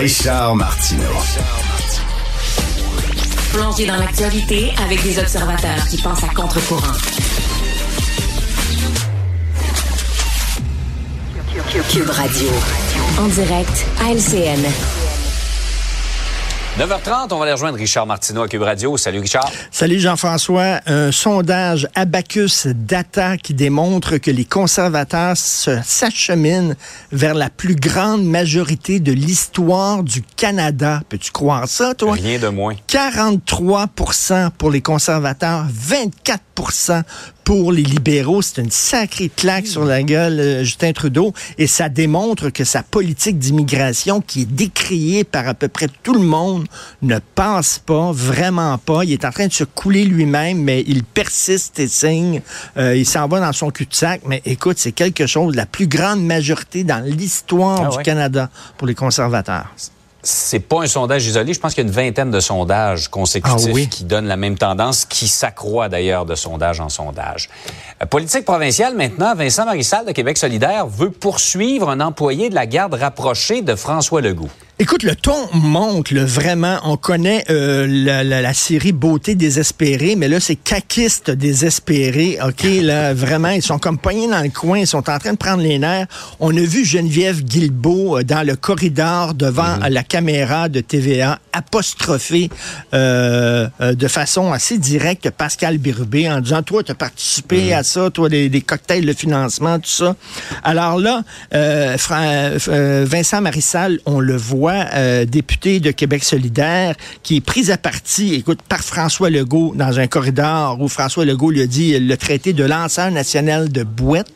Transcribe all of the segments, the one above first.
Richard Martineau. Plongé dans l'actualité avec des observateurs qui pensent à contre-courant. Cube Radio. En direct à. 9h30, on va aller rejoindre Richard Martineau à Cube Radio. Salut Richard. Salut Jean-François. Un sondage Abacus Data qui démontre que les conservateurs s'acheminent vers la plus grande majorité de l'histoire du Canada. Peux-tu croire ça, toi? Rien de moins. 43% pour les conservateurs, 24 pour les libéraux. C'est une sacrée claque sur la gueule, euh, Justin Trudeau. Et ça démontre que sa politique d'immigration, qui est décriée par à peu près tout le monde, ne passe pas, vraiment pas. Il est en train de se couler lui-même, mais il persiste et signe. Euh, il s'en va dans son cul-de-sac. Mais écoute, c'est quelque chose, la plus grande majorité dans l'histoire Ah du Canada pour les conservateurs. C'est pas un sondage isolé. Je pense qu'il y a une vingtaine de sondages consécutifs Ah oui? qui donnent la même tendance, qui s'accroît d'ailleurs de sondage en sondage. Euh, politique provinciale maintenant, Vincent Marissal de Québec solidaire veut poursuivre un employé de la garde rapprochée de François Legault. Écoute, le ton monte, là, vraiment. On connaît euh, la, la- la série Beauté désespérée, mais là, c'est caquiste désespéré. OK, là, vraiment, ils sont comme poignés dans le coin, ils sont en train de prendre les nerfs. On a vu Geneviève Guilbeault euh, dans le corridor devant Mhm. la caméra de TVA apostropher euh, euh, de façon assez directe Pascal Birubé en disant, toi, tu as participé à ça, toi, des, des cocktails de financement, tout ça. Alors là, euh, euh, Vincent Marissal, on le voit, euh, député de Québec solidaire, qui est pris à partie, écoute, par François Legault dans un corridor où François Legault lui a dit le traité de lanceur national de boîte.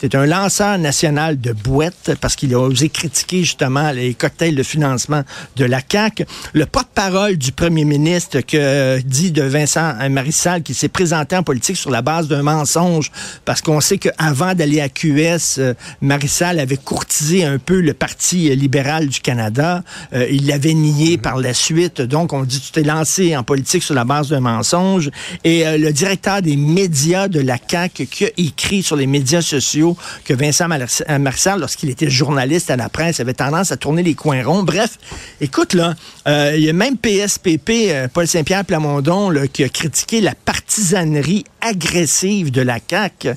C'est un lanceur national de boîte parce qu'il a osé critiquer justement les cocktails de financement de la CAQ. Le porte-parole du premier ministre que euh, dit de Vincent Marissal qui s'est présenté en politique sur la base d'un mensonge parce qu'on sait qu'avant d'aller à QS, euh, Marissal avait courtisé un peu le Parti libéral du Canada. Euh, il l'avait nié par la suite. Donc, on dit tu t'es lancé en politique sur la base d'un mensonge. Et euh, le directeur des médias de la CAQ qui a écrit sur les médias sociaux que Vincent euh, Marissal, lorsqu'il était journaliste à la presse, avait tendance à tourner les coins ronds. Bref, écoute, là, il y a même PSPP, Paul Saint-Pierre Plamondon, qui a critiqué la partisanerie agressive de la CAQ.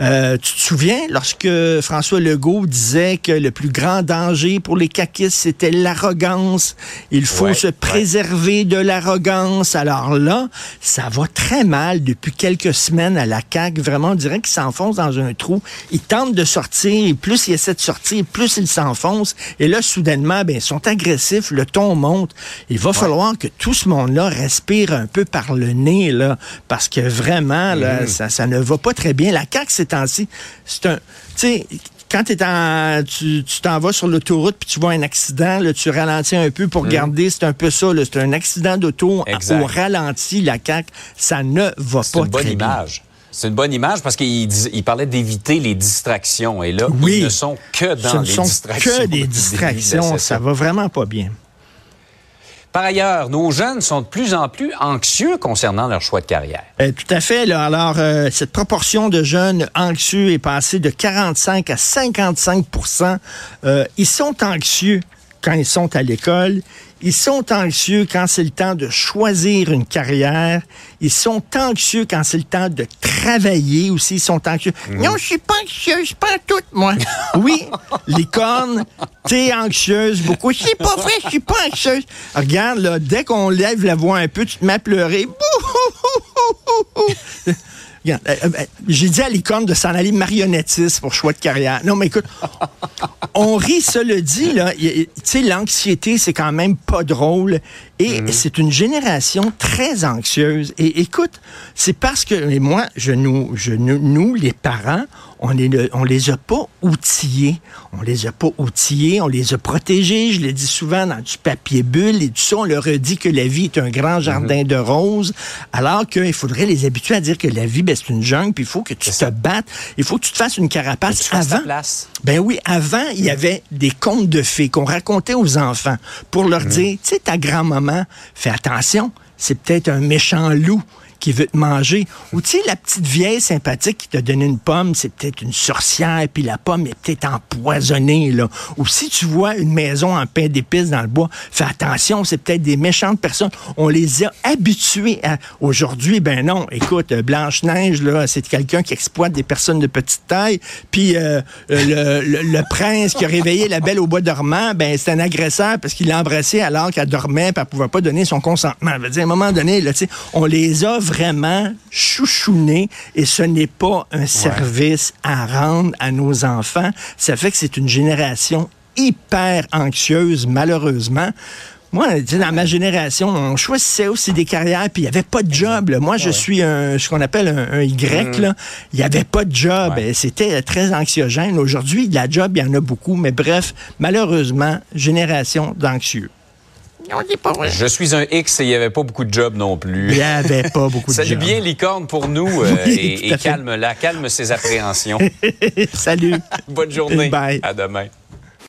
Euh, tu te souviens, lorsque François Legault disait que le plus grand danger pour les caquistes, c'était l'arrogance? Il faut Ouais, se ouais. préserver de l'arrogance. Alors là, ça va très mal depuis quelques semaines à la CAQ. Vraiment, on dirait qu'ils s'enfoncent dans un trou. Ils tentent de sortir, et plus ils essaient de sortir, plus ils s'enfoncent. Et là, soudainement, ben, ils sont agressifs, le ton monte. Il va falloir que tout ce monde-là respire un peu par le nez, là, parce que vraiment, là, ça, ça ne va pas très bien. La CAQ, ces temps-ci, c'est un... Tu sais, quand t'es en, tu t'en vas sur l'autoroute puis tu vois un accident, là, tu ralentis un peu pour regarder, c'est un peu ça. C'est un accident d'auto au ralenti, la CAQ. Ça ne va C'est pas une bonne très bien. image. C'est une bonne image parce qu'il parlait d'éviter les distractions. Et là, Oui. ils ne sont que Ce dans ne les sont distractions. que des C'est distractions. ça. Ça va vraiment pas bien. Par ailleurs, nos jeunes sont de plus en plus anxieux concernant leur choix de carrière. Euh, tout à fait. Alors, euh, cette proportion de jeunes anxieux est passée de 45 à 55 Euh, Ils sont anxieux quand ils sont à l'école. Ils sont anxieux quand c'est le temps de choisir une carrière. Ils sont anxieux quand c'est le temps de travailler aussi. Ils sont anxieux. Non, je suis pas anxieuse, pas toute, moi. oui, licorne, t'es anxieuse beaucoup. C'est pas vrai, je suis pas anxieuse. Regarde, là, dès qu'on lève la voix un peu, tu te mets à pleurer. Euh, euh, J'ai dit à licorne de s'en aller marionnettiste pour choix de carrière. Non, mais écoute, on rit, ça le dit, là. Tu sais, l'anxiété, c'est quand même pas drôle. Et c'est une génération très anxieuse. Et écoute, c'est parce que, et moi, je nous, je nous, nous, les parents, on, est le- on les a pas outillés. On les a pas outillés, on les a protégés. Je le dis souvent dans du papier bulle et tout ça. On leur a dit que la vie est un grand jardin de roses, alors qu'il faudrait les habituer à dire que la vie, ben, c'est une jungle, puis il faut que tu te battes. Il faut que tu te fasses une carapace Tu avant. place. Ben oui, avant, il y avait des contes de fées qu'on racontait aux enfants pour leur dire, tu sais, ta grand-maman, fais attention, c'est peut-être un méchant loup qui veut te manger. Ou tu sais, la petite vieille sympathique qui t'a donné une pomme, c'est peut-être une sorcière, puis la pomme est peut-être empoisonnée. Là. Ou si tu vois une maison en pain d'épices dans le bois, fais attention, c'est peut-être des méchantes personnes. On les a habitués à... Aujourd'hui, ben non, écoute, Blanche-Neige, là, c'est quelqu'un qui exploite des personnes de petite taille, puis euh, le, le, prince qui a réveillé la belle au bois dormant, ben c'est un agresseur parce qu'il l'a embrassé alors qu'elle dormait, puis elle pouvait pas donner son consentement. Dire, à un moment donné, là, on les a vraiment chouchounés et ce n'est pas un service à rendre à nos enfants. Ça fait que c'est une génération hyper anxieuse, malheureusement. Moi, dans ma génération, on choisissait aussi des carrières, puis il n'y avait pas de job. Moi, je suis un, ce qu'on appelle un, Y. Mm. Il n'y avait pas de job. C'était très anxiogène. Aujourd'hui, la job, il y en a beaucoup. Mais bref, malheureusement, génération d'anxieux. Je suis un X et il n'y avait pas beaucoup de jobs non plus. Il n'y avait pas beaucoup de jobs. Salut bien licorne pour nous euh, et, calme-la, calme ses appréhensions. Salut. Bonne journée. Bye. À demain.